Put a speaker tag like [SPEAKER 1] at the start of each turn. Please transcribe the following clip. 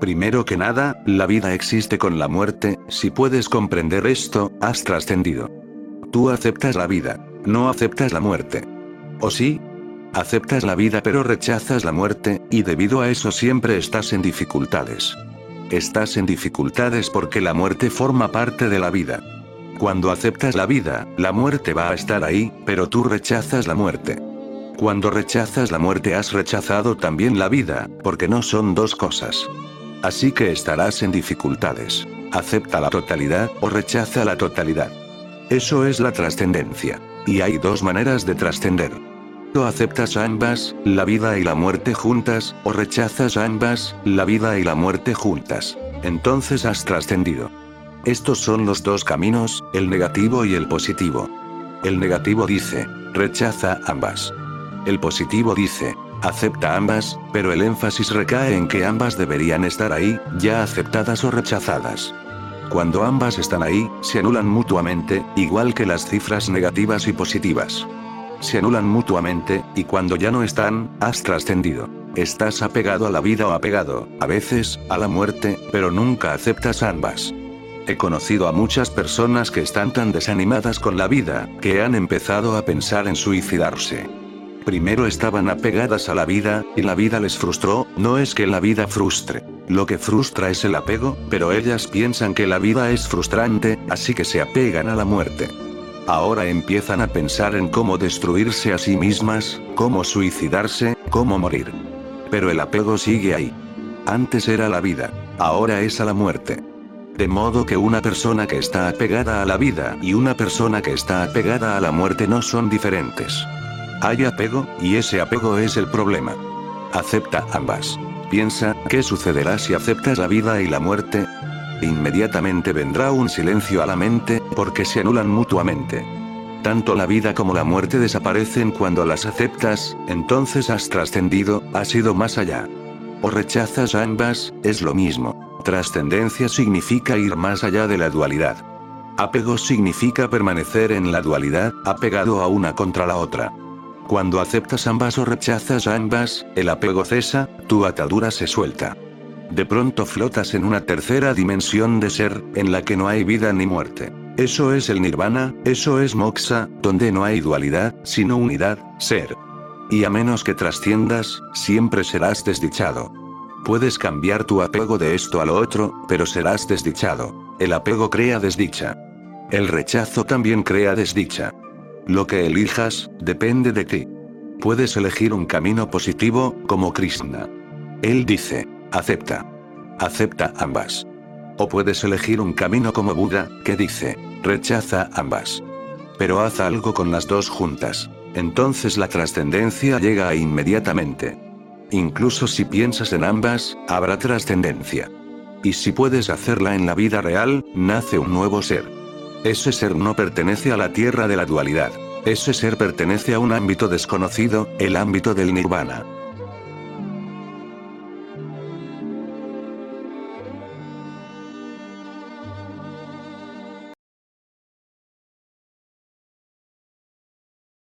[SPEAKER 1] Primero que nada, la vida existe con la muerte, si puedes comprender esto, has trascendido. Tú aceptas la vida, no aceptas la muerte. ¿O sí? Aceptas la vida pero rechazas la muerte, y debido a eso siempre estás en dificultades. Estás en dificultades porque la muerte forma parte de la vida. Cuando aceptas la vida, la muerte va a estar ahí, pero tú rechazas la muerte. Cuando rechazas la muerte has rechazado también la vida, porque no son dos cosas. Así que estarás en dificultades. Acepta la totalidad o rechaza la totalidad. Eso es la trascendencia. Y hay dos maneras de trascender. O aceptas ambas, la vida y la muerte juntas, o rechazas ambas, la vida y la muerte juntas. Entonces has trascendido. Estos son los dos caminos, el negativo y el positivo. El negativo dice, rechaza ambas. El positivo dice, Acepta ambas, pero el énfasis recae en que ambas deberían estar ahí, ya aceptadas o rechazadas. Cuando ambas están ahí, se anulan mutuamente, igual que las cifras negativas y positivas. Se anulan mutuamente, y cuando ya no están, has trascendido. Estás apegado a la vida o apegado, a veces, a la muerte, pero nunca aceptas ambas. He conocido a muchas personas que están tan desanimadas con la vida, que han empezado a pensar en suicidarse. Primero estaban apegadas a la vida, y la vida les frustró, no es que la vida frustre. Lo que frustra es el apego, pero ellas piensan que la vida es frustrante, así que se apegan a la muerte. Ahora empiezan a pensar en cómo destruirse a sí mismas, cómo suicidarse, cómo morir. Pero el apego sigue ahí. Antes era la vida, ahora es a la muerte. De modo que una persona que está apegada a la vida y una persona que está apegada a la muerte no son diferentes. Hay apego, y ese apego es el problema. Acepta ambas. Piensa, ¿qué sucederá si aceptas la vida y la muerte? Inmediatamente vendrá un silencio a la mente, porque se anulan mutuamente. Tanto la vida como la muerte desaparecen cuando las aceptas, entonces has trascendido, has ido más allá. O rechazas ambas, es lo mismo. Trascendencia significa ir más allá de la dualidad. Apego significa permanecer en la dualidad, apegado a una contra la otra. Cuando aceptas ambas o rechazas ambas, el apego cesa, tu atadura se suelta. De pronto flotas en una tercera dimensión de ser, en la que no hay vida ni muerte. Eso es el nirvana, eso es moksha, donde no hay dualidad, sino unidad, ser. Y a menos que trasciendas, siempre serás desdichado. Puedes cambiar tu apego de esto a lo otro, pero serás desdichado. El apego crea desdicha. El rechazo también crea desdicha. Lo que elijas, depende de ti. Puedes elegir un camino positivo, como Krishna. Él dice, acepta. Acepta ambas. O puedes elegir un camino como Buda, que dice, rechaza ambas. Pero haz algo con las dos juntas. Entonces la trascendencia llega inmediatamente. Incluso si piensas en ambas, habrá trascendencia. Y si puedes hacerla en la vida real, nace un nuevo ser. Ese ser no pertenece a la tierra de la dualidad. Ese ser pertenece a un ámbito desconocido, el ámbito del nirvana.